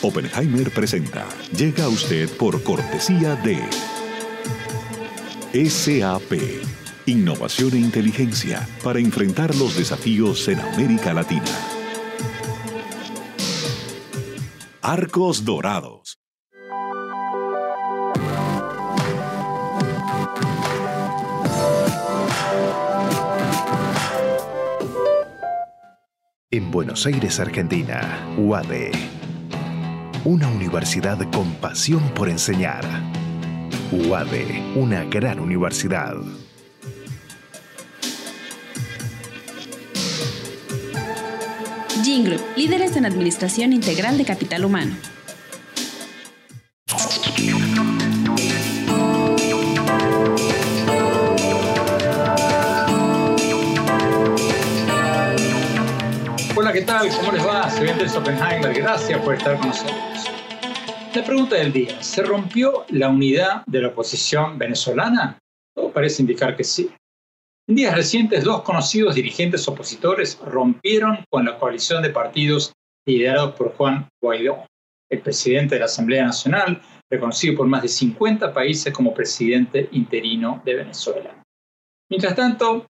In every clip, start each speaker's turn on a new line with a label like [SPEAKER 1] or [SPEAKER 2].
[SPEAKER 1] Oppenheimer presenta. Llega a usted por cortesía de SAP. Innovación e inteligencia para enfrentar los desafíos en América Latina. Arcos Dorados.
[SPEAKER 2] En Buenos Aires, Argentina, UADE. Una universidad con pasión por enseñar. UADE, una gran universidad.
[SPEAKER 3] Jingle, líderes en administración integral de capital humano.
[SPEAKER 4] Hola, ¿qué tal? ¿Cómo les va? Soy Andrés Oppenheimer. Gracias por estar con nosotros. La pregunta del día, ¿se rompió la unidad de la oposición venezolana? Todo parece indicar que sí. En días recientes, dos conocidos dirigentes opositores rompieron con la coalición de partidos liderados por Juan Guaidó, el presidente de la Asamblea Nacional, reconocido por más de 50 países como presidente interino de Venezuela. Mientras tanto,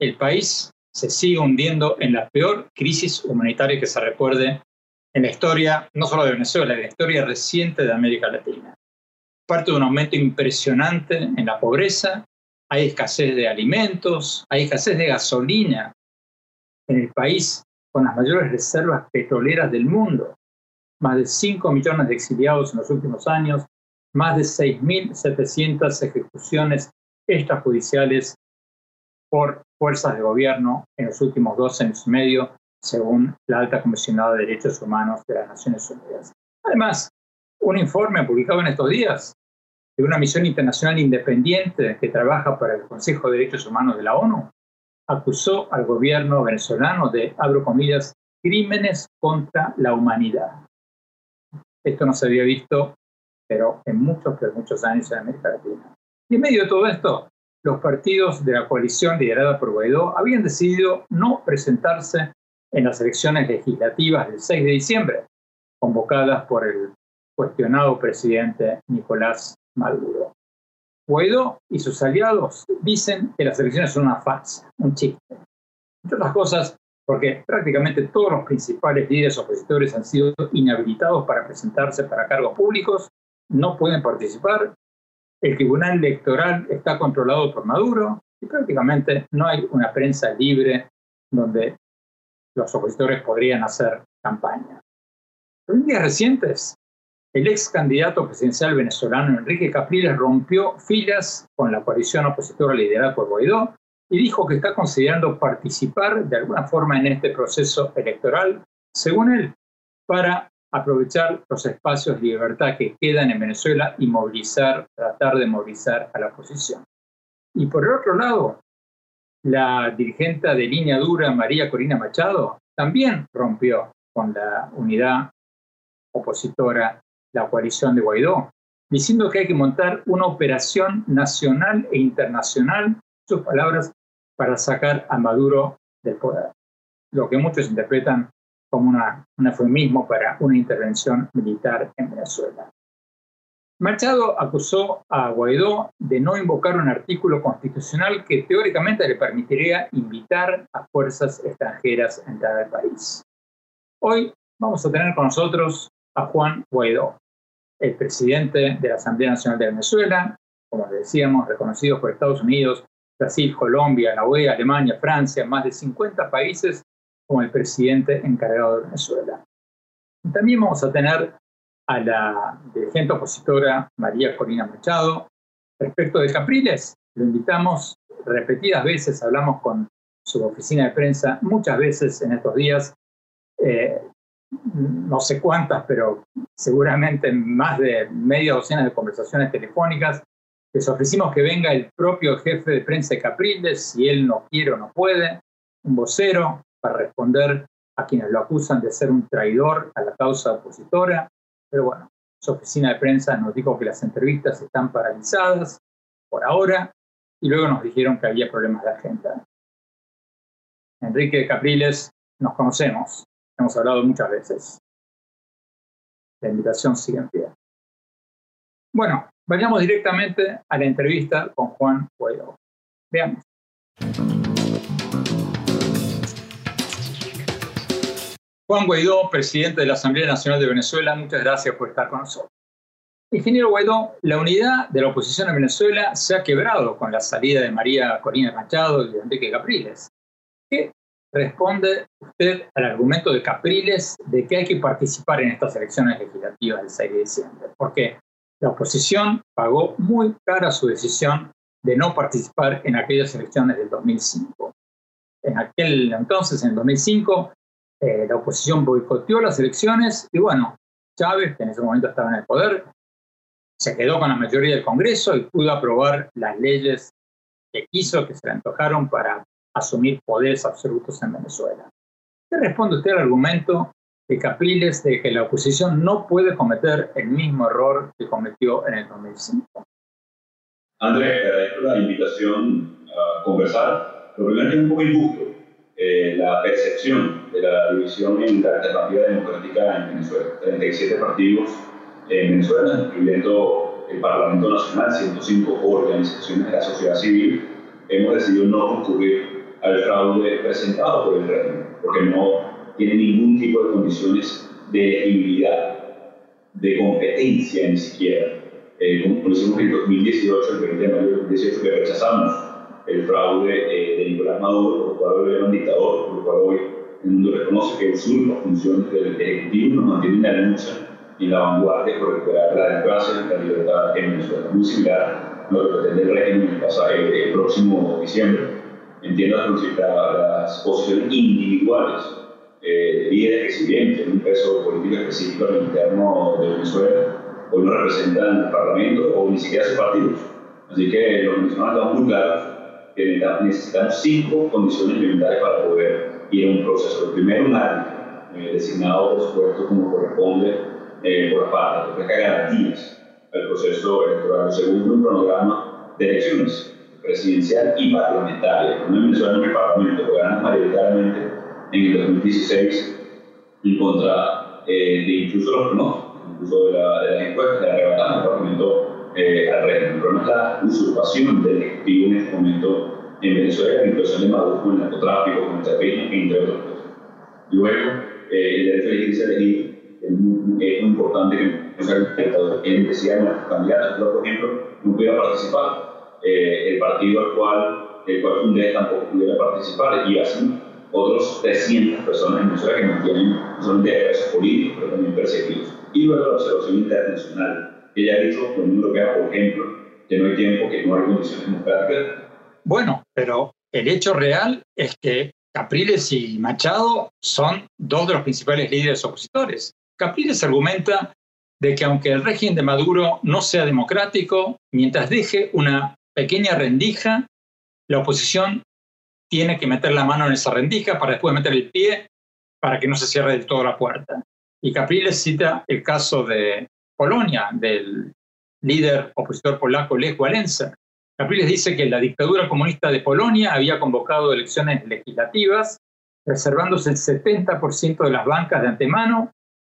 [SPEAKER 4] el país se sigue hundiendo en la peor crisis humanitaria que se recuerde en la historia, no solo de Venezuela, en la historia reciente de América Latina. Parte de un aumento impresionante en la pobreza, hay escasez de alimentos, hay escasez de gasolina en el país con las mayores reservas petroleras del mundo. Más de 5 millones de exiliados en los últimos años, más de 6.700 ejecuciones extrajudiciales por fuerzas de gobierno en los últimos dos años y medio, según la alta comisionada de derechos humanos de las Naciones Unidas. Además, un informe publicado en estos días de una misión internacional independiente que trabaja para el Consejo de Derechos Humanos de la ONU acusó al gobierno venezolano de, abro comillas, crímenes contra la humanidad. Esto no se había visto, pero en muchos, pero muchos años en América Latina. Y en medio de todo esto, los partidos de la coalición liderada por Guaidó habían decidido no presentarse en las elecciones legislativas del 6 de diciembre, convocadas por el cuestionado presidente Nicolás Maduro. Guaidó y sus aliados dicen que las elecciones son una farsa, un chiste. Entre otras cosas, porque prácticamente todos los principales líderes opositores han sido inhabilitados para presentarse para cargos públicos, no pueden participar el tribunal electoral está controlado por Maduro y prácticamente no hay una prensa libre donde los opositores podrían hacer campaña. En días recientes, el ex candidato presidencial venezolano Enrique Capriles rompió filas con la coalición opositora liderada por Guaidó y dijo que está considerando participar de alguna forma en este proceso electoral, según él, para aprovechar los espacios de libertad que quedan en Venezuela y movilizar, tratar de movilizar a la oposición. Y por el otro lado, la dirigente de línea dura, María Corina Machado, también rompió con la unidad opositora, la coalición de Guaidó, diciendo que hay que montar una operación nacional e internacional, sus palabras, para sacar a Maduro del poder. Lo que muchos interpretan como un eufemismo para una intervención militar en Venezuela. Machado acusó a Guaidó de no invocar un artículo constitucional que teóricamente le permitiría invitar a fuerzas extranjeras a entrar al país. Hoy vamos a tener con nosotros a Juan Guaidó, el presidente de la Asamblea Nacional de Venezuela, como decíamos, reconocido por Estados Unidos, Brasil, Colombia, la OEA, Alemania, Francia, más de 50 países como el presidente encargado de Venezuela. También vamos a tener a la dirigente opositora María Corina Machado. Respecto de Capriles, lo invitamos repetidas veces, hablamos con su oficina de prensa muchas veces en estos días. Eh, no sé cuántas, pero seguramente más de media docena de conversaciones telefónicas. Les ofrecimos que venga el propio jefe de prensa de Capriles, si él no quiere o no puede, un vocero para responder a quienes lo acusan de ser un traidor a la causa opositora. Pero bueno, su oficina de prensa nos dijo que las entrevistas están paralizadas por ahora y luego nos dijeron que había problemas de agenda. Enrique Capriles, nos conocemos, hemos hablado muchas veces. La invitación sigue en pie. Bueno, vayamos directamente a la entrevista con Juan Guaidó. Veamos. Juan Guaidó, presidente de la Asamblea Nacional de Venezuela, muchas gracias por estar con nosotros. Ingeniero Guaidó, la unidad de la oposición en Venezuela se ha quebrado con la salida de María Corina Machado y de Enrique Capriles. ¿Qué responde usted al argumento de Capriles de que hay que participar en estas elecciones legislativas del 6 de diciembre? Porque la oposición pagó muy cara su decisión de no participar en aquellas elecciones del 2005. En aquel entonces, en el 2005, eh, la oposición boicoteó las elecciones y bueno, Chávez, que en ese momento estaba en el poder, se quedó con la mayoría del Congreso y pudo aprobar las leyes que quiso, que se le antojaron para asumir poderes absolutos en Venezuela. ¿Qué responde usted al argumento de Capriles de que la oposición no puede cometer el mismo error que cometió en el 2005?
[SPEAKER 5] Andrés, agradezco la invitación a conversar. Lo primero es un poco injusto eh, la percepción de la división en la alternativa democrática en Venezuela. 37 partidos en Venezuela, incluyendo el Parlamento Nacional, 105 organizaciones de la sociedad civil, hemos decidido no concurrir al fraude presentado por el régimen, porque no tiene ningún tipo de condiciones de elegibilidad, de competencia ni siquiera. Eh, como lo hicimos en el 2018, el 20 de mayo del 2018, que rechazamos el fraude eh, de Nicolás Maduro, por lo cual hoy dictador, por lo cual hoy el mundo reconoce que usurpa funciones del Ejecutivo nos mantiene en la lucha y en la vanguardia por recuperar la democracia y la libertad en Venezuela. Muy similar a lo que pretende el régimen el, el, próximo diciembre. Entiendo las posiciones individuales eh, de líderes que si bien tienen un peso político específico el interno de Venezuela, hoy no representan el Parlamento o ni siquiera sus partidos. Así que los venezolanos estamos muy claros necesitamos cinco condiciones elementales para poder ir a un proceso. Primero, un árbitro, eh, designado, por supuesto, como corresponde eh, por parte, que ofrezca garantías al proceso electoral. El segundo, un cronograma de elecciones presidencial y parlamentaria. No en el Parlamento, que ganan mayoritariamente en el 2016 en contra eh, de incluso los pronósticos, incluso de, la, de las encuestas, de arrebatar el Parlamento eh, al régimen. Problema es la usurpación del Ejecutivo en este momento en Venezuela, la inclusión de Maduro con el narcotráfico, con el terrorismo, entre otras cosas. Luego, eh, el derecho a elegirse elegir es muy, es muy importante que no el decía de nuestros candidatos, por ejemplo, no pudiera participar. Eh, el partido al cual, el cual fundé tampoco pudiera participar y así otros 300 personas en Venezuela que no tienen, son de presos políticos, pero también perseguidos. Y luego la observación internacional ya ha dicho por ejemplo, que no hay tiempo, que no hay condiciones democráticas.
[SPEAKER 4] Bueno, pero el hecho real es que Capriles y Machado son dos de los principales líderes opositores. Capriles argumenta de que aunque el régimen de Maduro no sea democrático, mientras deje una pequeña rendija, la oposición tiene que meter la mano en esa rendija para después meter el pie para que no se cierre del todo la puerta. Y Capriles cita el caso de Polonia, del líder opositor polaco Lech Walesa. Capriles dice que la dictadura comunista de Polonia había convocado elecciones legislativas, reservándose el 70% de las bancas de antemano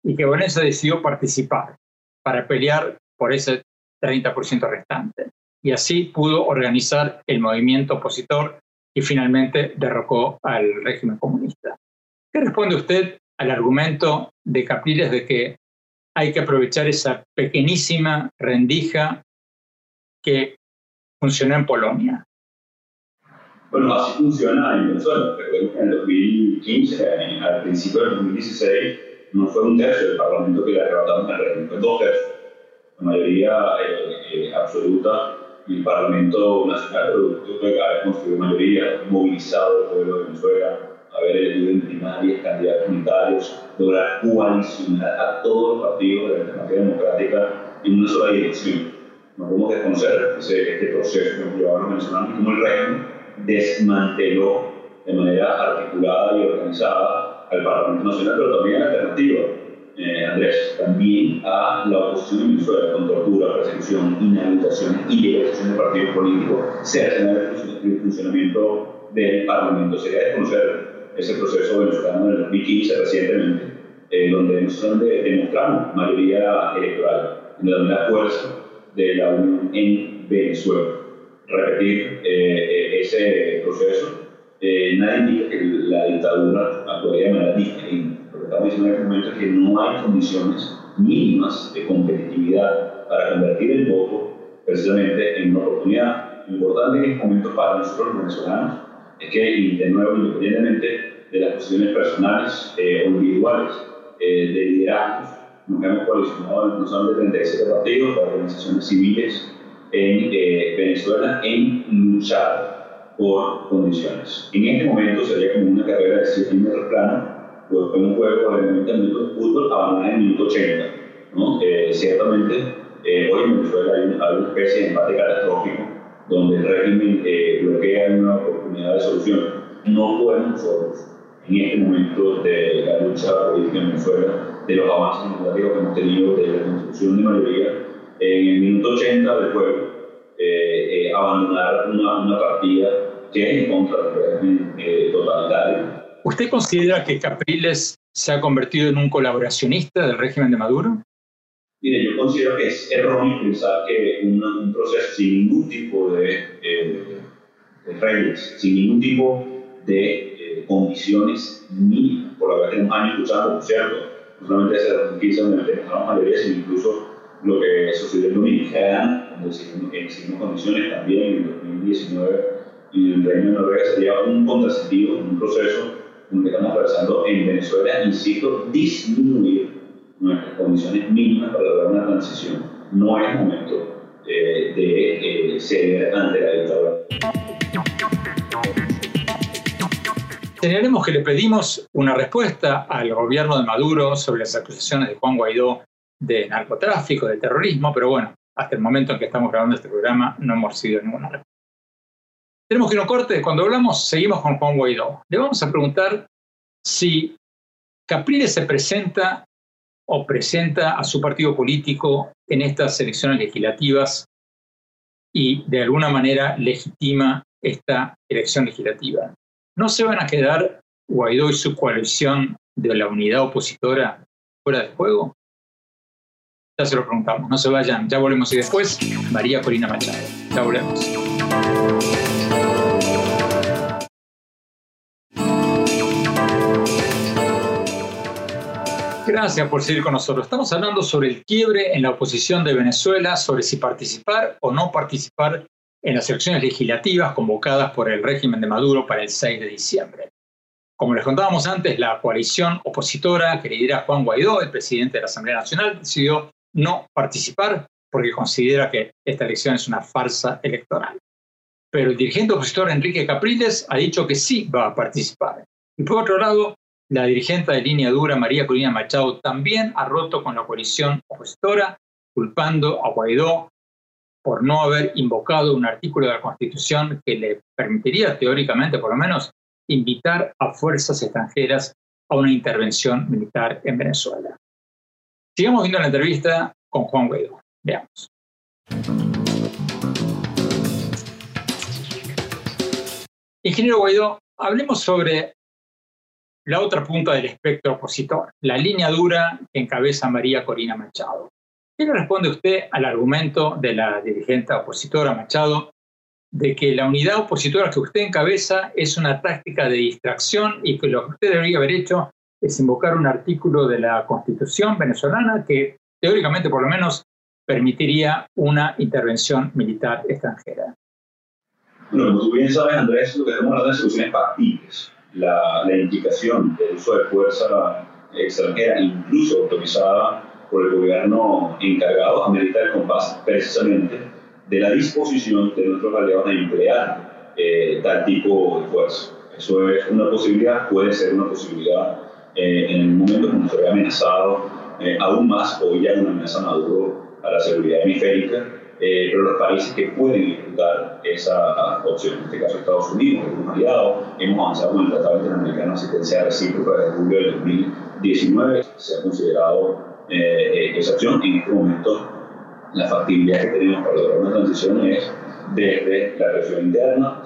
[SPEAKER 4] y que Walesa decidió participar para pelear por ese 30% restante. Y así pudo organizar el movimiento opositor y finalmente derrocó al régimen comunista. ¿Qué responde usted al argumento de Capriles de que hay que aprovechar esa pequeñísima rendija que funcionó en Polonia.
[SPEAKER 5] Bueno, así funciona en Venezuela. Que en el 2015, al principio del 2016, no fue un tercio del Parlamento que le arrebataron al régimen, fue dos tercios. La mayoría eh, eh, absoluta del Parlamento Nacional, producto de haber construido mayoría, movilizado el pueblo de Venezuela, haber elegido en primarias candidatos unitarios, lograr coalicionar a todos los partidos de la alternativa democrática en una sola dirección. No podemos desconocer ese, este proceso que hemos llevado los cómo el régimen desmanteló de manera articulada y organizada al Parlamento Nacional, pero también a la alternativa. Eh, Andrés, también a la oposición en Venezuela con tortura, persecución, inhabilitación y legalización de partidos políticos, cercenar el funcionamiento del Parlamento. Sería desconocer ese proceso venezolano del 2015 recientemente, eh, donde nosotros demostramos mayoría electoral, donde la fuerza de la Unión en Venezuela. Repetir eh, ese proceso eh, nadie indica que la dictadura actuaría de manera diferente. Lo que estamos diciendo en este momento es que no hay condiciones mínimas de competitividad para convertir el voto precisamente en una oportunidad importante en este momento para nosotros los venezolanos. Es que, de nuevo, independientemente de las posiciones personales eh, o individuales, eh, de liderazgos, nos hemos coalicionado no solamente 37 partidos, organizaciones civiles en Venezuela en luchar por condiciones. En este momento sería como una carrera de 100 metros plano, pues un juego de 90 minutos de fútbol abandonar en el minuto 80. ¿no? Eh, ciertamente, eh, hoy en Venezuela hay una, una, especie de empate catastrófico donde el régimen eh, bloquea una oportunidad de solución. No podemos en este momento de la lucha política en Venezuela, de los avances democráticos que hemos tenido, de la construcción de mayoría, en el minuto 80 del juego, abandonar una, una partida que en contra del régimen eh, totalitario.
[SPEAKER 4] ¿Usted considera que Capriles se ha convertido en un colaboracionista del régimen de Maduro?
[SPEAKER 5] Mire, yo considero que es erróneo pensar que un, un proceso sin ningún tipo de, eh, reglas, sin ningún tipo de eh, condiciones mínimas, por la verdad tenemos años luchando, por cierto, no solamente desde 2015 donde demostramos mayoría, sino incluso lo que sucedió en Dominicana, donde exigimos condiciones también en 2019 y el Reino de Noruega sería un contrasentido, un proceso como que estamos atravesando en Venezuela, insisto, disminuir nuestras condiciones mínimas para lograr una transición. No es momento eh, de eh, ceder ante la dictadura.
[SPEAKER 4] Señalemos que le pedimos una respuesta al gobierno de Maduro sobre las acusaciones de Juan Guaidó de narcotráfico, de terrorismo, pero bueno, hasta el momento en que estamos grabando este programa no hemos recibido ninguna respuesta. Tenemos que no corte. Cuando hablamos, seguimos con Juan Guaidó. Le vamos a preguntar si Capriles se presenta o presenta a su partido político en estas elecciones legislativas y de alguna manera legitima esta elección legislativa. ¿No se van a quedar Guaidó y su coalición de la unidad opositora fuera de juego? Ya se lo preguntamos, no se vayan, ya volvemos y después María Corina Machado. Ya volvemos. Gracias por seguir con nosotros. Estamos hablando sobre el quiebre en la oposición de Venezuela, sobre si participar o no participar en las elecciones legislativas convocadas por el régimen de Maduro para el 6 de diciembre. Como les contábamos antes, la coalición opositora que lidera Juan Guaidó, el presidente de la Asamblea Nacional, decidió no participar porque considera que esta elección es una farsa electoral. Pero el dirigente opositor Enrique Capriles ha dicho que sí va a participar. Y por otro lado, la dirigente de línea dura, María Corina Machado, también ha roto con la coalición opositora, culpando a Guaidó por no haber invocado un artículo de la Constitución que le permitiría, teóricamente por lo menos, invitar a fuerzas extranjeras a una intervención militar en Venezuela. Sigamos viendo la entrevista con Juan Guaidó. Veamos. Ingeniero Guaidó, hablemos sobre la otra punta del espectro opositor, la línea dura que encabeza María Corina Machado. ¿Qué le responde usted al argumento de la dirigente opositora Machado de que la unidad opositora que usted encabeza es una táctica de distracción y que lo que usted debería haber hecho es invocar un artículo de la Constitución venezolana que teóricamente por lo menos permitiría una intervención militar extranjera?
[SPEAKER 5] Bueno, como tú bien sabes, Andrés, lo que estamos hablando de soluciones factibles la, la indicación del uso de fuerza extranjera, incluso autorizada por el gobierno encargado, amerita el compás precisamente de la disposición de nuestros aliados a emplear eh, tal tipo de fuerza. Eso es una posibilidad, puede ser una posibilidad eh, en el momento en que se ve amenazado eh, aún más, hoy ya una amenaza Maduro a la seguridad hemisférica, eh, pero los países que pueden ejecutar esa opción, en este caso Estados Unidos, que es un aliado, hemos avanzado con el Tratado Interamericano de Asistencia Recíproca de julio del 2019, se ha considerado esa opción. En este momento, la factibilidad que tenemos para lograr una transición es desde la presión interna,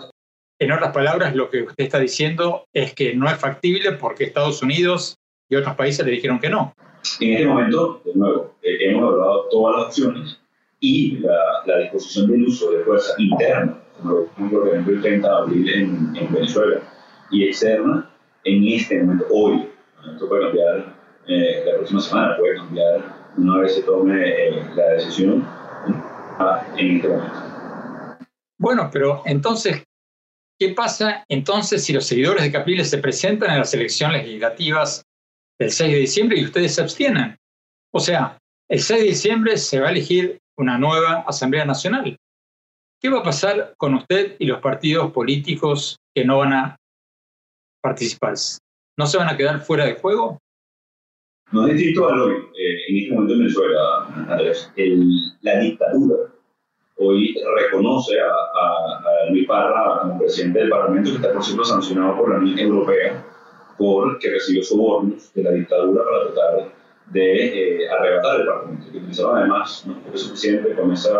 [SPEAKER 4] en otras palabras, lo que usted está diciendo es que no es factible porque Estados Unidos y otros países le dijeron que no.
[SPEAKER 5] En este momento, de nuevo, eh, hemos evaluado todas las opciones y la, disposición del uso de fuerza interna, como por ejemplo el 30 de abril en, Venezuela, y externa, en este momento, hoy, esto puede cambiar eh, la próxima semana, puede cambiar una vez se tome eh, la decisión en este momento.
[SPEAKER 4] Bueno, pero entonces, ¿Qué pasa entonces si los seguidores de Capriles se presentan en las elecciones legislativas del 6 de diciembre y ustedes se abstienen? O sea, el 6 de diciembre se va a elegir una nueva Asamblea Nacional. ¿Qué va a pasar con usted y los partidos políticos que no van a participar? ¿No se van a quedar fuera de juego?
[SPEAKER 5] No es distinto a hoy. Eh, en este momento en Venezuela, Andrés, la dictadura hoy reconoce a, a, Luis Parra como presidente del Parlamento, que está por cierto sancionado por la Unión Europea porque recibió sobornos de la dictadura para tratar de eh, arrebatar el Parlamento. Que utilizaron además, no fue suficiente con esa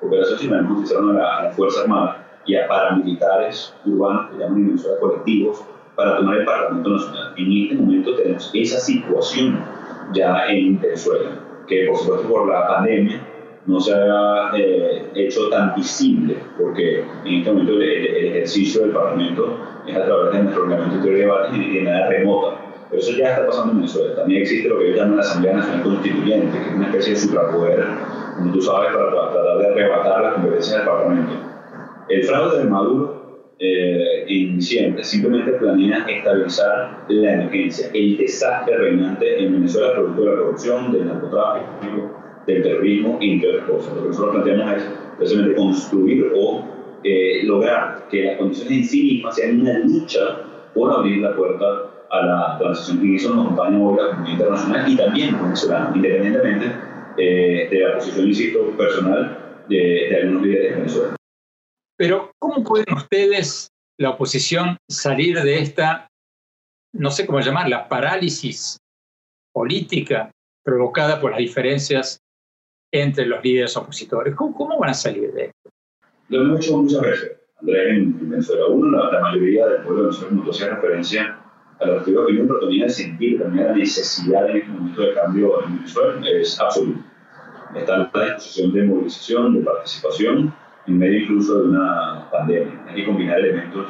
[SPEAKER 5] operación, sino además utilizaron a la, a la Fuerza Armada y a paramilitares urbanos, que llaman Venezuela colectivos, para tomar el Parlamento Nacional. En este momento tenemos esa situación ya en Venezuela, que por supuesto por la pandemia no se haya eh, hecho tan visible, porque en este momento el, ejercicio del Parlamento es a través de nuestro reglamento de debate y de manera remota. Pero eso ya está pasando en Venezuela. También existe lo que ellos llaman la Asamblea Nacional Constituyente, que es una especie de suprapoder, como tú sabes, para tratar de arrebatar las competencias del Parlamento. El fraude de Maduro eh, en diciembre simplemente planea estabilizar la emergencia, el desastre reinante en Venezuela producto de la corrupción, del narcotráfico, del terrorismo, entre otras cosas. Lo que nosotros planteamos es precisamente construir o eh, lograr que las condiciones en sí mismas sean una lucha por abrir la puerta a la eso nos acompaña hoy la comunidad internacional y también venezolana, independientemente eh, de la posición, insisto, personal de, de algunos líderes de Venezuela.
[SPEAKER 4] Pero, ¿cómo pueden ustedes, la oposición, salir de esta, no sé cómo llamarla, parálisis política provocada por las diferencias entre los líderes opositores. ¿Cómo, van a salir de esto?
[SPEAKER 5] Lo hemos hecho muchas veces, Andrés, en Venezuela. Uno, la, mayoría del pueblo de Venezuela, como hacía referencia a la que opinión, pero también de sentir, también la necesidad en este momento de cambio en Venezuela es absoluta. Está la disposición de movilización, de participación, en medio incluso de una pandemia. Hay que combinar elementos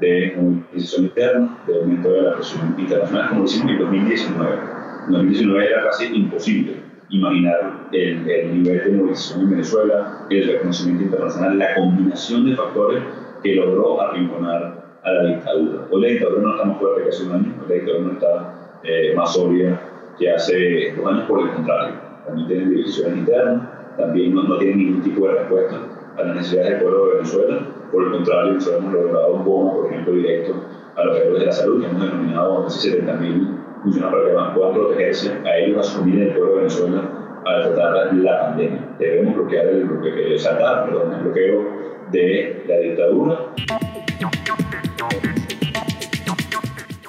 [SPEAKER 5] de movilización interna, de aumento de la presión internacional, como hicimos en 2019. En 2019 era casi imposible imaginar el, el, nivel de movilización en Venezuela, el reconocimiento internacional, la combinación de factores que logró arrinconar a la dictadura. Hoy la dictadura no está más fuerte que hace un año, la dictadura no está eh, más obvia que hace dos años, por el contrario. También tienen divisiones internas, también no, no tienen ningún tipo de respuesta a las necesidades del pueblo de Venezuela. Por el contrario, nosotros hemos logrado un bono, por ejemplo, directo a los héroes de la salud, que hemos denominado casi 70.000 funciona para que puedan protegerse a ellos, a su familia del pueblo de Venezuela al tratar la pandemia. Debemos bloquear el bloqueo, saltar, perdón, el bloqueo de la dictadura.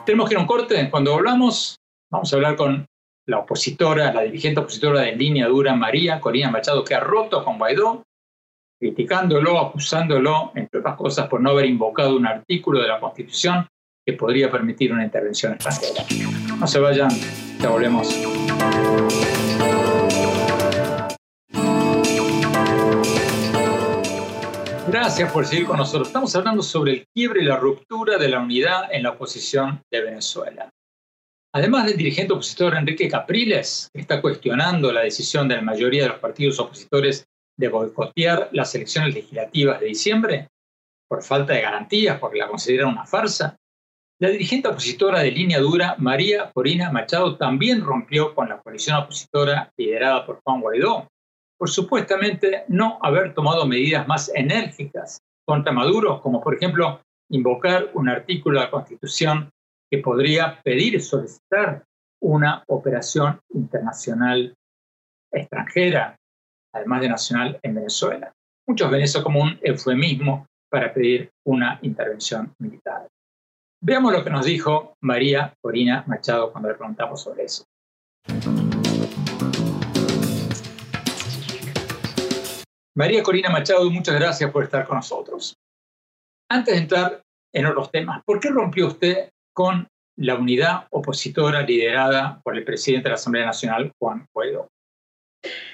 [SPEAKER 4] Tenemos que ir a un corte. Cuando hablamos, vamos a hablar con la opositora, la dirigente opositora de línea dura, María Corina Machado, que ha roto con Guaidó, criticándolo, acusándolo, entre otras cosas, por no haber invocado un artículo de la Constitución que podría permitir una intervención extranjera. No se vayan, ya volvemos. Gracias por seguir con nosotros. Estamos hablando sobre el quiebre y la ruptura de la unidad en la oposición de Venezuela. Además del dirigente opositor Enrique Capriles, que está cuestionando la decisión de la mayoría de los partidos opositores de boicotear las elecciones legislativas de diciembre, por falta de garantías, porque la consideran una farsa, la dirigente opositora de línea dura, María Corina Machado, también rompió con la coalición opositora liderada por Juan Guaidó, por supuestamente no haber tomado medidas más enérgicas contra Maduro, como por ejemplo invocar un artículo de la Constitución que podría pedir solicitar una operación internacional extranjera, además de nacional, en Venezuela. Muchos ven eso como un eufemismo para pedir una intervención militar. Veamos lo que nos dijo María Corina Machado cuando le preguntamos sobre eso. María Corina Machado, muchas gracias por estar con nosotros. Antes de entrar en otros temas, ¿por qué rompió usted con la unidad opositora liderada por el presidente de la Asamblea Nacional, Juan Guaidó?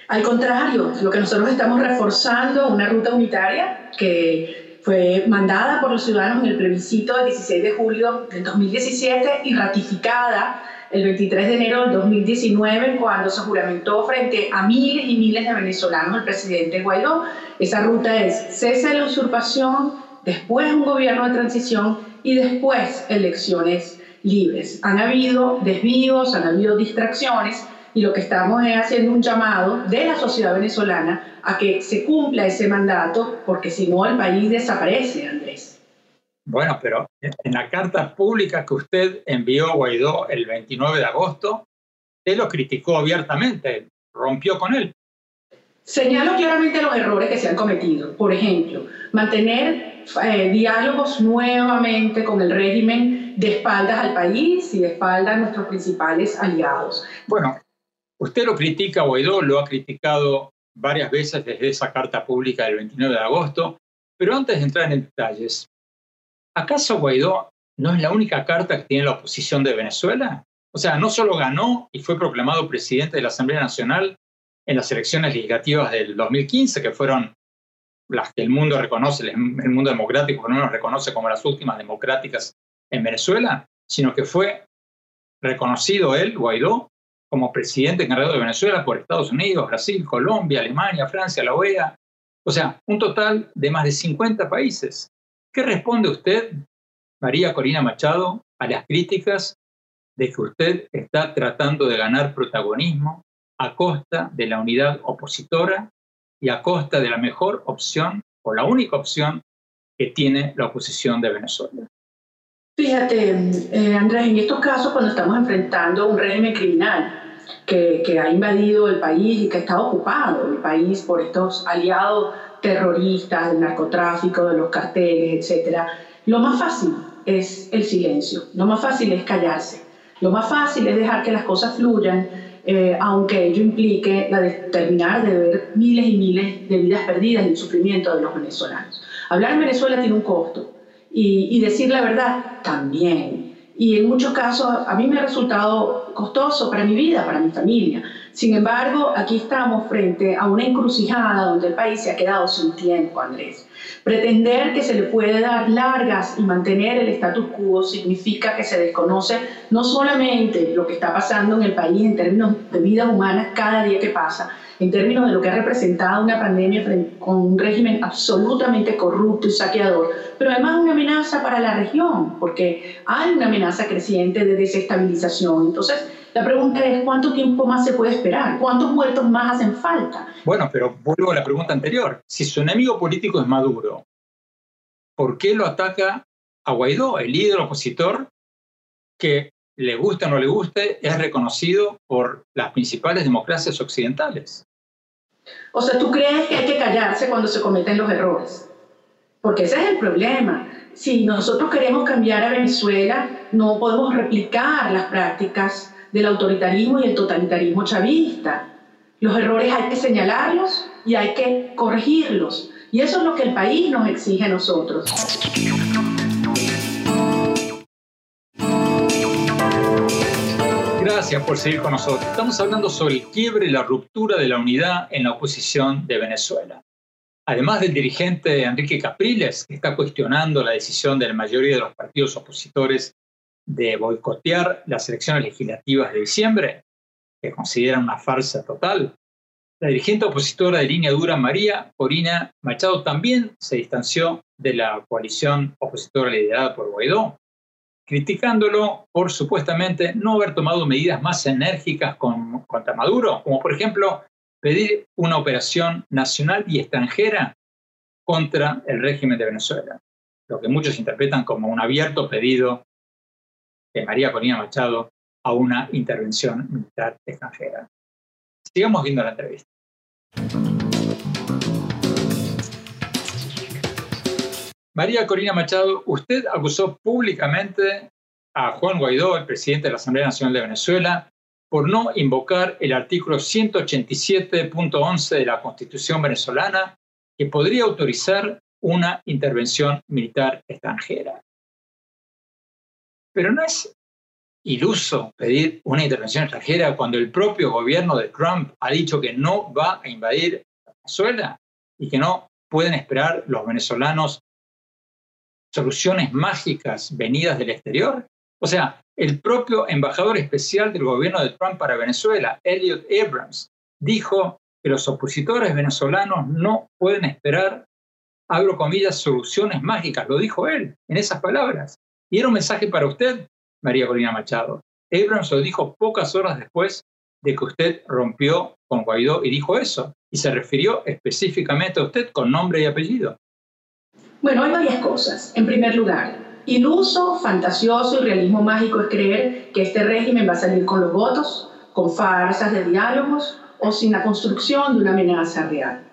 [SPEAKER 6] Al contrario, lo que nosotros estamos reforzando una ruta unitaria que fue mandada por los ciudadanos en el plebiscito del 16 de julio del 2017 y ratificada el 23 de enero del 2019 cuando se juramentó frente a miles y miles de venezolanos el presidente Guaidó. Esa ruta es cese de la usurpación, después un gobierno de transición y después elecciones libres. Han habido desvíos, han habido distracciones y lo que estamos es haciendo un llamado de la sociedad venezolana a que se cumpla ese mandato, porque si no el país desaparece.
[SPEAKER 4] Bueno, pero en la carta pública que usted envió a Guaidó el 29 de agosto, él lo criticó abiertamente, rompió con él.
[SPEAKER 6] Señalo claramente los errores que se han cometido. Por ejemplo, mantener eh, diálogos nuevamente con el régimen de espaldas al país y de espaldas a nuestros principales aliados.
[SPEAKER 4] Bueno, Usted lo critica, Guaidó lo ha criticado varias veces desde esa carta pública del 29 de agosto, pero antes de entrar en detalles, ¿acaso Guaidó no es la única carta que tiene la oposición de Venezuela? O sea, no solo ganó y fue proclamado presidente de la Asamblea Nacional en las elecciones legislativas del 2015, que fueron las que el mundo reconoce, el mundo democrático por lo menos reconoce como las últimas democráticas en Venezuela, sino que fue reconocido él, Guaidó, como presidente encargado de Venezuela por Estados Unidos, Brasil, Colombia, Alemania, Francia, la OEA. O sea, un total de más de 50 países. ¿Qué responde usted, María Corina Machado, a las críticas de que usted está tratando de ganar protagonismo a costa de la unidad opositora y a costa de la mejor opción o la única opción que tiene la oposición de Venezuela?
[SPEAKER 6] Fíjate, eh, Andrés, en estos casos cuando estamos enfrentando un régimen criminal que, que, ha invadido el país y que está ocupado el país por estos aliados terroristas, del narcotráfico, de los carteles, etc., lo más fácil es el silencio, lo más fácil es callarse, lo más fácil es dejar que las cosas fluyan, eh, aunque ello implique la de terminar de ver miles y miles de vidas perdidas y el sufrimiento de los venezolanos. Hablar en Venezuela tiene un costo, y, decir la verdad también. Y en muchos casos a mí me ha resultado costoso para mi vida, para mi familia. Sin embargo, aquí estamos frente a una encrucijada donde el país se ha quedado sin tiempo, Andrés. Pretender que se le puede dar largas y mantener el status quo significa que se desconoce no solamente lo que está pasando en el país en términos de vidas humanas cada día que pasa, en términos de lo que ha representado una pandemia con un régimen absolutamente corrupto y saqueador, pero además una amenaza para la región, porque hay una amenaza creciente de desestabilización. Entonces, la pregunta es, ¿cuánto tiempo más se puede esperar? ¿Cuántos muertos más hacen falta?
[SPEAKER 4] Bueno, pero vuelvo a la pregunta anterior. Si su enemigo político es Maduro, ¿por qué lo ataca a Guaidó, el líder opositor que le guste o no le guste, es reconocido por las principales democracias occidentales.
[SPEAKER 6] O sea, ¿tú crees que hay que callarse cuando se cometen los errores? Porque ese es el problema. Si nosotros queremos cambiar a Venezuela, no podemos replicar las prácticas del autoritarismo y el totalitarismo chavista. Los errores hay que señalarlos y hay que corregirlos. Y eso es lo que el país nos exige a nosotros.
[SPEAKER 4] Gracias por seguir con nosotros. Estamos hablando sobre el quiebre y la ruptura de la unidad en la oposición de Venezuela. Además del dirigente Enrique Capriles, que está cuestionando la decisión de la mayoría de los partidos opositores de boicotear las elecciones legislativas de diciembre, que consideran una farsa total, la dirigente opositora de línea dura María Corina Machado también se distanció de la coalición opositora liderada por Guaidó criticándolo por supuestamente no haber tomado medidas más enérgicas contra Maduro, como por ejemplo pedir una operación nacional y extranjera contra el régimen de Venezuela. lo que muchos interpretan como un abierto pedido de María Corina Machado a una intervención militar extranjera. Sigamos viendo la entrevista. María Corina Machado, usted acusó públicamente a Juan Guaidó, el presidente de la Asamblea Nacional de Venezuela, por no invocar el artículo 187.11 de la Constitución venezolana, que podría autorizar una intervención militar extranjera. Pero no es iluso pedir una intervención extranjera cuando el propio gobierno de Trump ha dicho que no va a invadir Venezuela y que no pueden esperar los venezolanos soluciones mágicas venidas del exterior. O sea, el propio embajador especial del gobierno de Trump para Venezuela, Elliot Abrams, dijo que los opositores venezolanos no pueden esperar, abro comillas, soluciones mágicas, lo dijo él en esas palabras. Y era un mensaje para usted, María Corina Machado. Abrams lo dijo pocas horas después de que usted rompió con Guaidó y dijo eso, y se refirió específicamente a usted con nombre y apellido.
[SPEAKER 6] Bueno, hay varias cosas. En primer lugar, iluso, fantasioso y realismo mágico es creer que este régimen va a salir con los votos, con farsas de diálogos o sin la construcción de una amenaza real.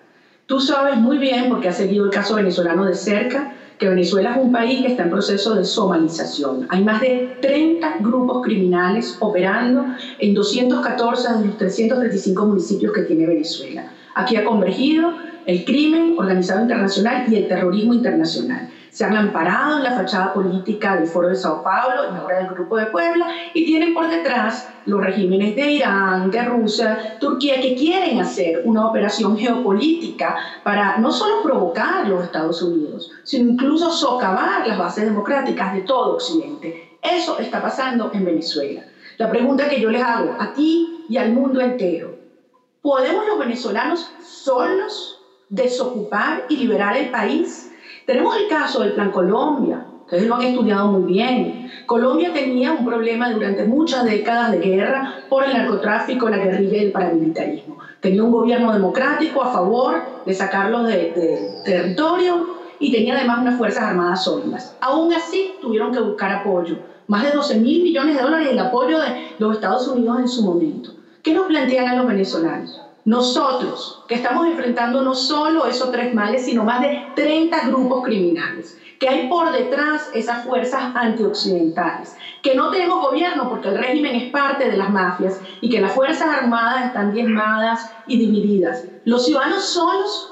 [SPEAKER 6] Tú sabes muy bien, porque has seguido el caso venezolano de cerca, que Venezuela es un país que está en proceso de somalización. Hay más de 30 grupos criminales operando en 214 de los 335 municipios que tiene Venezuela. Aquí ha convergido el crimen organizado internacional y el terrorismo internacional se han amparado en la fachada política del Foro de Sao Paulo y ahora del Grupo de Puebla y tienen por detrás los regímenes de Irán, de Rusia, Turquía, que quieren hacer una operación geopolítica para no solo provocar los Estados Unidos, sino incluso socavar las bases democráticas de todo Occidente. Eso está pasando en Venezuela. La pregunta que yo les hago a ti y al mundo entero, ¿podemos los venezolanos solos desocupar y liberar el país? Tenemos el caso del Plan Colombia, ustedes lo han estudiado muy bien. Colombia tenía un problema durante muchas décadas de guerra por el narcotráfico, la guerrilla y el paramilitarismo. Tenía un gobierno democrático a favor de sacarlos del de territorio y tenía además unas fuerzas armadas sólidas. Aún así, tuvieron que buscar apoyo. Más de 12 mil millones de dólares el apoyo de los Estados Unidos en su momento. ¿Qué nos plantean a los venezolanos? Nosotros, que estamos enfrentando no solo esos tres males, sino más de 30 grupos criminales, que hay por detrás esas fuerzas antioccidentales, que no tenemos gobierno porque el régimen es parte de las mafias y que las Fuerzas Armadas están diezmadas y divididas. Los ciudadanos solos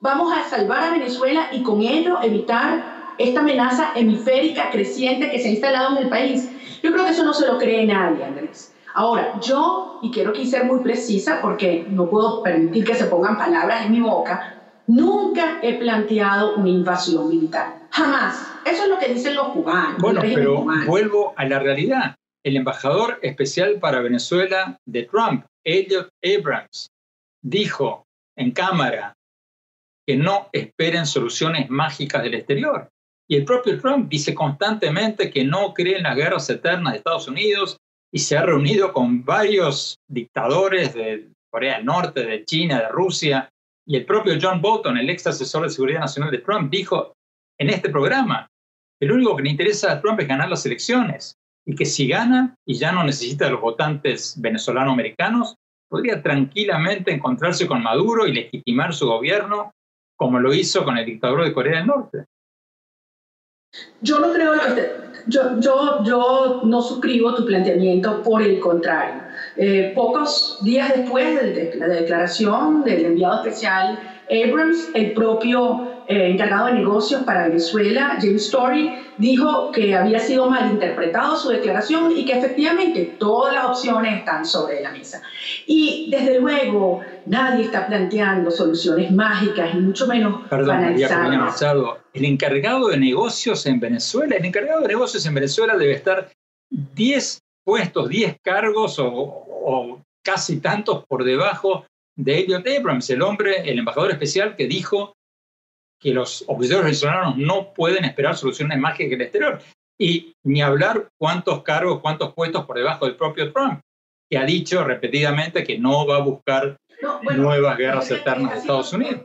[SPEAKER 6] vamos a salvar a Venezuela y con ello evitar esta amenaza hemisférica creciente que se ha instalado en el país. Yo creo que eso no se lo cree nadie, Andrés. Ahora, yo, y quiero aquí ser muy precisa porque no puedo permitir que se pongan palabras en mi boca, nunca he planteado una invasión militar. Jamás. Eso es lo que dicen los cubanos.
[SPEAKER 4] Bueno, pero vuelvo a la realidad. El embajador especial para Venezuela de Trump, Elliot Abrams, dijo en cámara que no esperen soluciones mágicas del exterior. Y el propio Trump dice constantemente que no cree en las guerras eternas de Estados Unidos y se ha reunido con varios dictadores de Corea del Norte, de China, de Rusia, y el propio John Bolton, el ex asesor de seguridad nacional de Trump, dijo en este programa, el único que le interesa a Trump es ganar las elecciones, y que si gana y ya no necesita los votantes venezolano-americanos, podría tranquilamente encontrarse con Maduro y legitimar su gobierno como lo hizo con el dictador de Corea del Norte.
[SPEAKER 6] Yo no creo que yo, yo, yo no suscribo tu planteamiento, por el contrario. Eh, pocos días después de la declaración del enviado especial Abrams, el propio eh, encargado de negocios para Venezuela, James Story, dijo que había sido malinterpretado su declaración y que efectivamente todas las opciones están sobre la mesa. Y desde luego nadie está planteando soluciones mágicas y mucho menos
[SPEAKER 4] Perdón, el encargado de negocios en Venezuela, el encargado de negocios en Venezuela debe estar 10 puestos, 10 cargos o, o casi tantos por debajo de Elliot Abrams, el hombre, el embajador especial que dijo que los opositores venezolanos no pueden esperar soluciones mágicas en el exterior. Y ni hablar cuántos cargos, cuántos puestos por debajo del propio Trump, que ha dicho repetidamente que no va a buscar nuevas guerras eternas de Estados Unidos.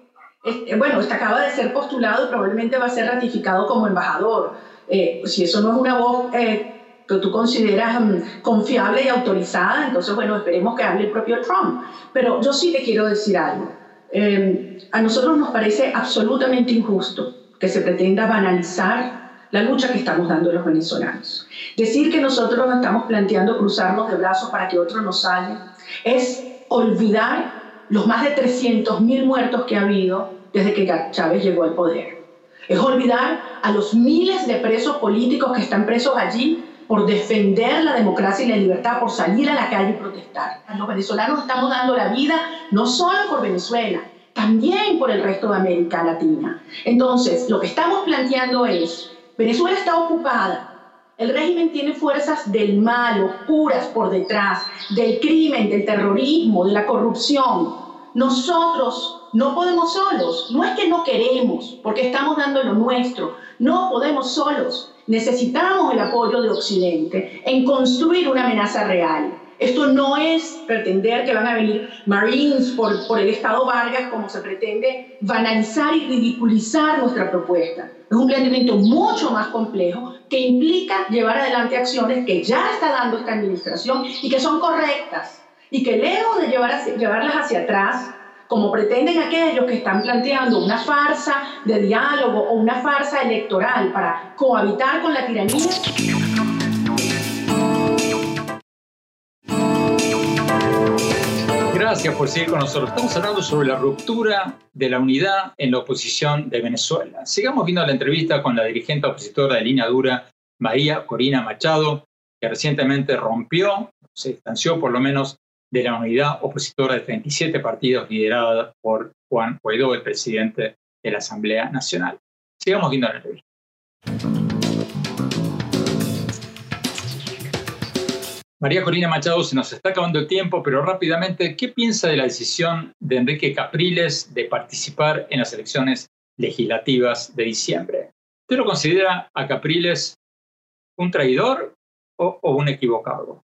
[SPEAKER 6] Bueno, este acaba de ser postulado y probablemente va a ser ratificado como embajador. Eh, si eso no es una voz eh, que tú consideras mm, confiable y autorizada, entonces, bueno, esperemos que hable el propio Trump. Pero yo sí te quiero decir algo. Em, a nosotros nos parece absolutamente injusto que se pretenda banalizar la lucha que estamos dando los venezolanos. Decir que nosotros estamos planteando cruzarnos de brazos para que otros nos salgan es olvidar los más de 300.000 muertos que ha habido desde que Chávez llegó al poder. Es olvidar a los miles de presos políticos que están presos allí por defender la democracia y la libertad, por salir a la calle y protestar. Los venezolanos estamos dando la vida no solo por Venezuela, también por el resto de América Latina. Entonces, lo que estamos planteando es, Venezuela está ocupada, el régimen tiene fuerzas del mal, oscuras por detrás, del crimen, del terrorismo, de la corrupción. Nosotros no podemos solos. No es que no queremos, porque estamos dando lo nuestro. No podemos solos. Necesitamos el apoyo de Occidente en construir una amenaza real. Esto no es pretender que van a venir Marines por, por el Estado Vargas como se pretende banalizar y ridiculizar nuestra propuesta. Es un planteamiento mucho más complejo que implica llevar adelante acciones que ya está dando esta administración y que son correctas y que lejos de llevar llevarlas hacia atrás, como pretenden aquellos que están planteando una farsa de diálogo o una farsa electoral para cohabitar con la tiranía,
[SPEAKER 4] Gracias por seguir con nosotros. Estamos hablando sobre la ruptura de la unidad en la oposición de Venezuela. Sigamos viendo la entrevista con la dirigente opositora de línea dura, María Corina Machado, que recientemente rompió, se distanció por lo menos de la unidad opositora de 37 partidos liderada por Juan Guaidó, el presidente de la Asamblea Nacional. Sigamos viendo la entrevista. María Corina Machado, se nos está acabando el tiempo, pero rápidamente, ¿qué piensa de la decisión de Enrique Capriles de participar en las elecciones legislativas de diciembre? ¿Usted lo considera a Capriles un traidor o, o un equivocado?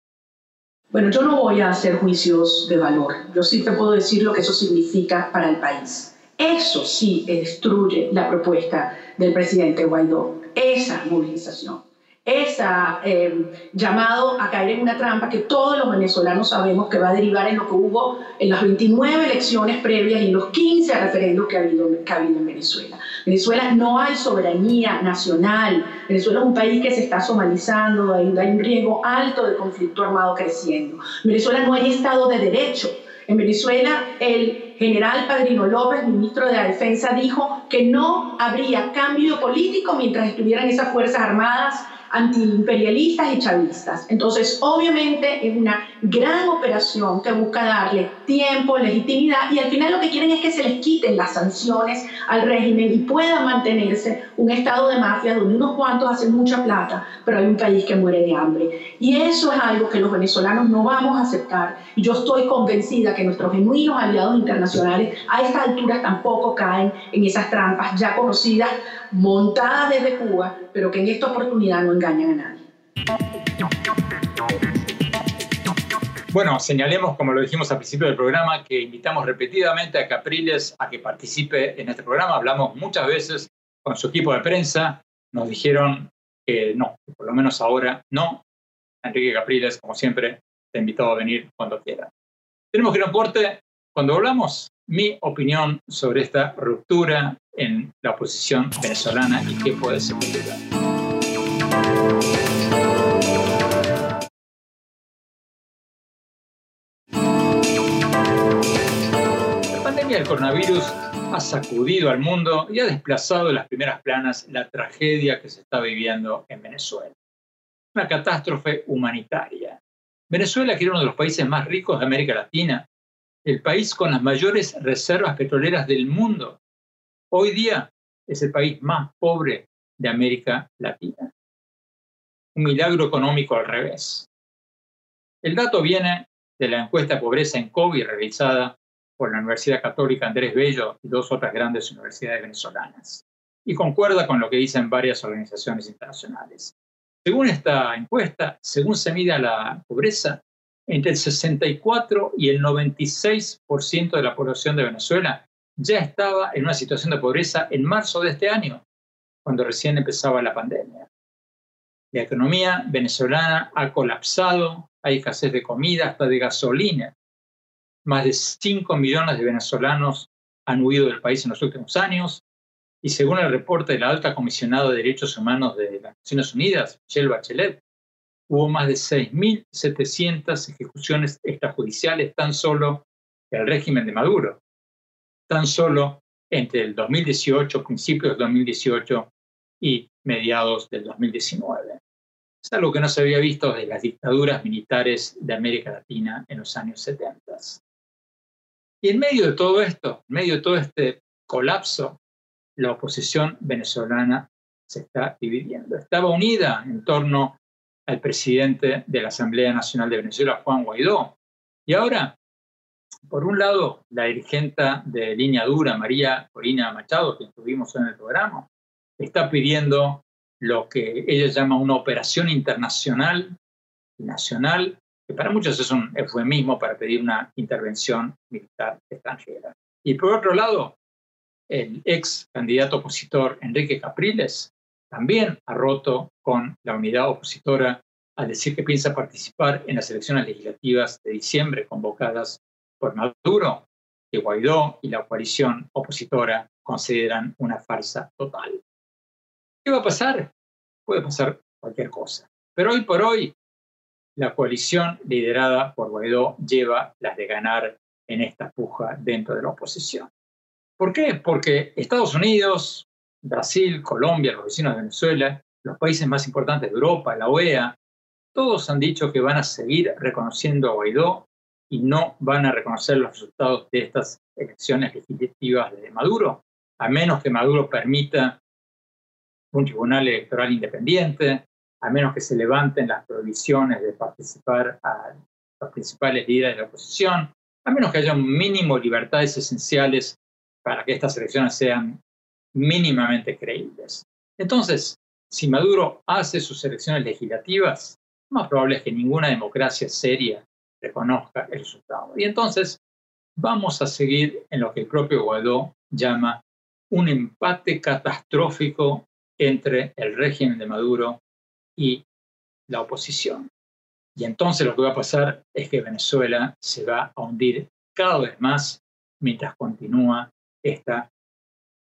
[SPEAKER 6] Bueno, yo no voy a hacer juicios de valor. Yo sí te puedo decir lo que eso significa para el país. Eso sí destruye la propuesta del presidente Guaidó, esa movilización esa eh, llamado a caer en una trampa que todos los venezolanos sabemos que va a derivar en lo que hubo en las 29 elecciones previas y en los 15 referendos que ha habido, que ha habido en Venezuela. Venezuela no hay soberanía nacional, Venezuela es un país que se está somalizando, hay, un riesgo alto de conflicto armado creciendo. En Venezuela no hay Estado de Derecho. En Venezuela el general Padrino López, ministro de la Defensa, dijo que no habría cambio político mientras estuvieran esas Fuerzas Armadas antiimperialistas y chavistas. Entonces, obviamente es una gran operación que busca darle tiempo, legitimidad y al final lo que quieren es que se les quiten las sanciones al régimen y pueda mantenerse un estado de mafia donde unos cuantos hacen mucha plata, pero hay un país que muere de hambre. Y eso es algo que los venezolanos no vamos a aceptar. Y yo estoy convencida que nuestros genuinos aliados internacionales a esta altura tampoco caen en esas trampas ya conocidas, montadas desde Cuba, pero que en esta oportunidad no engañan a nadie.
[SPEAKER 4] Bueno, señalemos, como lo dijimos al principio del programa, que invitamos repetidamente a Capriles a que participe en este programa. Hablamos muchas veces con su equipo de prensa, nos dijeron que no, por lo menos ahora no. Enrique Capriles, como siempre, te invitado a venir cuando quiera. Tenemos que ir a un corte. Cuando hablamos, mi opinión sobre esta ruptura en la oposición venezolana y qué puede significar. Coronavirus ha sacudido al mundo y ha desplazado en las primeras planas la tragedia que se está viviendo en Venezuela. Una catástrofe humanitaria. Venezuela, que era uno de los países más ricos de América Latina, el país con las mayores reservas petroleras del mundo, hoy día es el país más pobre de América Latina. Un milagro económico al revés. El dato viene de la encuesta de pobreza en COVID realizada por la Universidad Católica Andrés Bello y dos otras grandes universidades venezolanas. Y concuerda con lo que dicen varias organizaciones internacionales. Según esta encuesta, según se mide la pobreza, entre el 64 y el 96% de la población de Venezuela ya estaba en una situación de pobreza en marzo de este año, cuando recién empezaba la pandemia. La economía venezolana ha colapsado, hay escasez de comida, hasta de gasolina. Más de 5 millones de venezolanos han huido del país en los últimos años y según el reporte de la alta comisionada de derechos humanos de las Naciones Unidas, Michelle Bachelet, hubo más de 6.700 ejecuciones extrajudiciales tan solo en el régimen de Maduro, tan solo entre el 2018, principios del 2018 y mediados del 2019. Es algo que no se había visto desde las dictaduras militares de América Latina en los años 70. Y en medio de todo esto, en medio de todo este colapso, la oposición venezolana se está dividiendo. Estaba unida en torno al presidente de la Asamblea Nacional de Venezuela, Juan Guaidó. Y ahora, por un lado, la dirigente de línea dura, María Corina Machado, que tuvimos en el programa, está pidiendo lo que ella llama una operación internacional y nacional, que para muchos es un eufemismo para pedir una intervención militar extranjera. Y por otro lado, el ex candidato opositor Enrique Capriles también ha roto con la unidad opositora al decir que piensa participar en las elecciones legislativas de diciembre convocadas por Maduro, que Guaidó y la coalición opositora consideran una farsa total. ¿Qué va a pasar? Puede pasar cualquier cosa. Pero hoy por hoy, la coalición liderada por Guaidó lleva las de ganar en esta puja dentro de la oposición. ¿Por qué? Porque Estados Unidos, Brasil, Colombia, los vecinos de Venezuela, los países más importantes de Europa, la OEA, todos han dicho que van a seguir reconociendo a Guaidó y no van a reconocer los resultados de estas elecciones legislativas de Maduro, a menos que Maduro permita un tribunal electoral independiente, a menos que se levanten las prohibiciones de participar a los principales líderes de la oposición, a menos que haya un mínimo de libertades esenciales para que estas elecciones sean mínimamente creíbles. Entonces, si Maduro hace sus elecciones legislativas, más probable es que ninguna democracia seria reconozca el resultado. Y entonces vamos a seguir en lo que el propio Guaidó llama un empate catastrófico entre el régimen de Maduro y la oposición. Y entonces lo que va a pasar es que Venezuela se va a hundir cada vez más mientras continúa esta,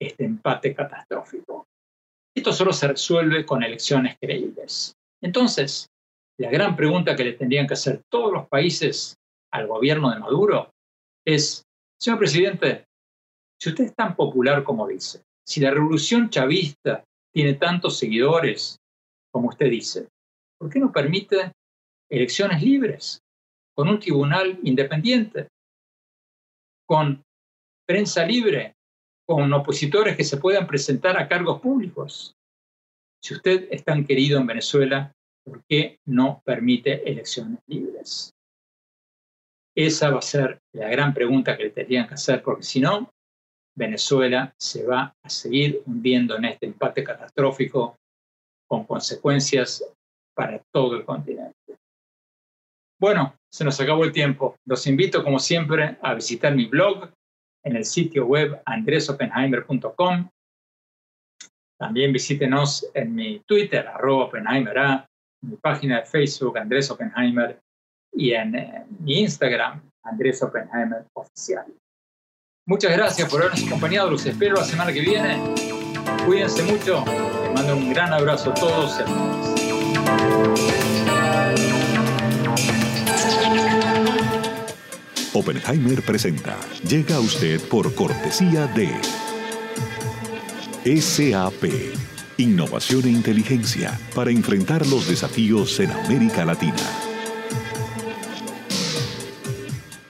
[SPEAKER 4] este empate catastrófico. Esto solo se resuelve con elecciones creíbles. Entonces, la gran pregunta que le tendrían que hacer todos los países al gobierno de Maduro es, señor presidente, si usted es tan popular como dice, si la revolución chavista tiene tantos seguidores como usted dice, ¿por qué no permite elecciones libres, con un tribunal independiente, con prensa libre, con opositores que se puedan presentar a cargos públicos. Si usted es tan querido en Venezuela, ¿por qué no permite elecciones libres? Esa va a ser la gran pregunta que le tendrían que hacer, porque si no, Venezuela se va a seguir hundiendo en este empate catastrófico con consecuencias para todo el continente. Bueno, se nos acabó el tiempo. Los invito, como siempre, a visitar mi blog en el sitio web andresopenheimer.com. También visítenos en mi Twitter, arroba Oppenheimer en mi página de Facebook, Andrés Oppenheimer, y en, eh, mi Instagram, Andrés Oppenheimer Oficial. Muchas gracias por habernos acompañado. Los espero la semana que viene. Cuídense mucho. Mando un gran abrazo a todos
[SPEAKER 1] Oppenheimer presenta. Llega a usted por cortesía de SAP. Innovación e inteligencia para enfrentar los desafíos en América Latina.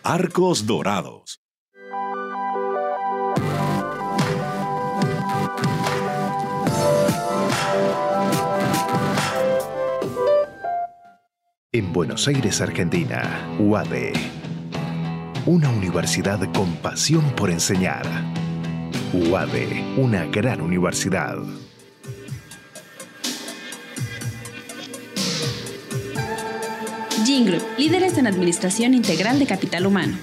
[SPEAKER 1] Arcos Dorados.
[SPEAKER 2] En Buenos Aires, Argentina, UADE una universidad con pasión por enseñar. UADE, una gran universidad.
[SPEAKER 3] Group, líderes en administración integral de capital humano.